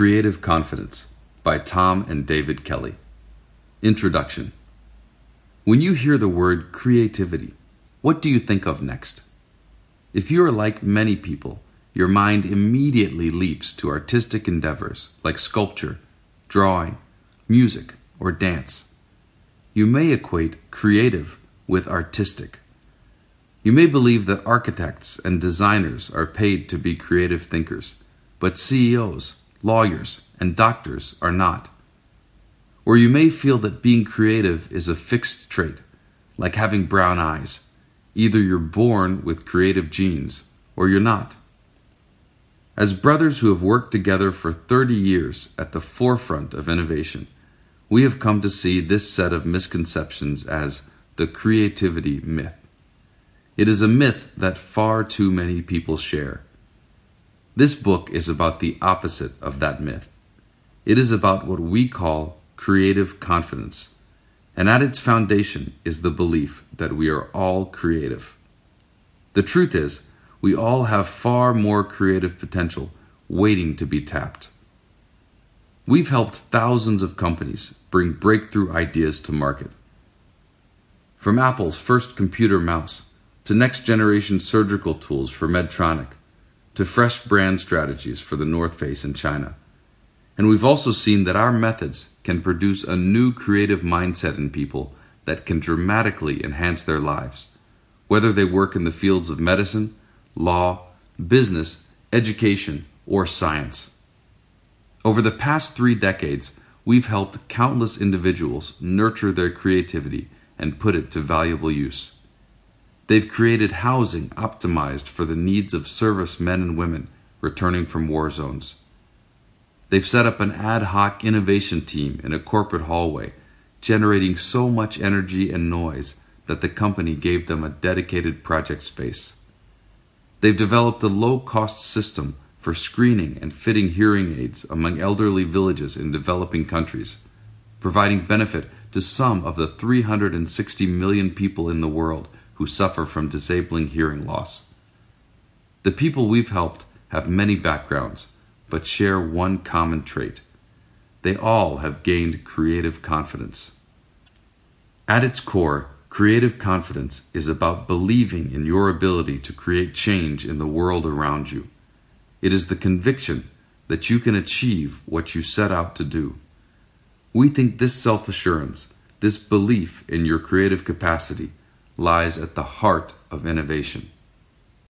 Creative Confidence by Tom and David Kelley. Introduction When you hear the word creativity, what do you think of next? If you are like many people, your mind immediately leaps to artistic endeavors like sculpture, drawing, music, or dance. You may equate creative with artistic. You may believe that architects and designers are paid to be creative thinkers, but CEOs, lawyers, and doctors are not. Or you may feel that being creative is a fixed trait, like having brown eyes. Either you're born with creative genes, or you're not. As brothers who have worked together for 30 years at the forefront of innovation, we have come to see this set of misconceptions as the creativity myth. It is a myth that far too many people share. This book is about the opposite of that myth. It is about what we call creative confidence, and at its foundation is the belief that we are all creative. The truth is, we all have far more creative potential waiting to be tapped. We've helped thousands of companies bring breakthrough ideas to market. From Apple's first computer mouse to next generation surgical tools for Medtronic to fresh brand strategies for the North Face in China. And we've also seen that our methods can produce a new creative mindset in people that can dramatically enhance their lives, whether they work in the fields of medicine, law, business, education, or science. Over the past three decades, we've helped countless individuals nurture their creativity and put it to valuable use. They've created housing optimized for the needs of service men and women returning from war zones. They've set up an ad hoc innovation team in a corporate hallway, generating so much energy and noise that the company gave them a dedicated project space. They've developed a low cost system for screening and fitting hearing aids among elderly villages in developing countries, providing benefit to some of the 360 million people in the world who suffer from disabling hearing loss. The people we've helped have many backgrounds, but share one common trait. They all have gained creative confidence. At its core, creative confidence is about believing in your ability to create change in the world around you. It is the conviction that you can achieve what you set out to do. We think this self assurance, this belief in your creative capacity, lies at the heart of innovation.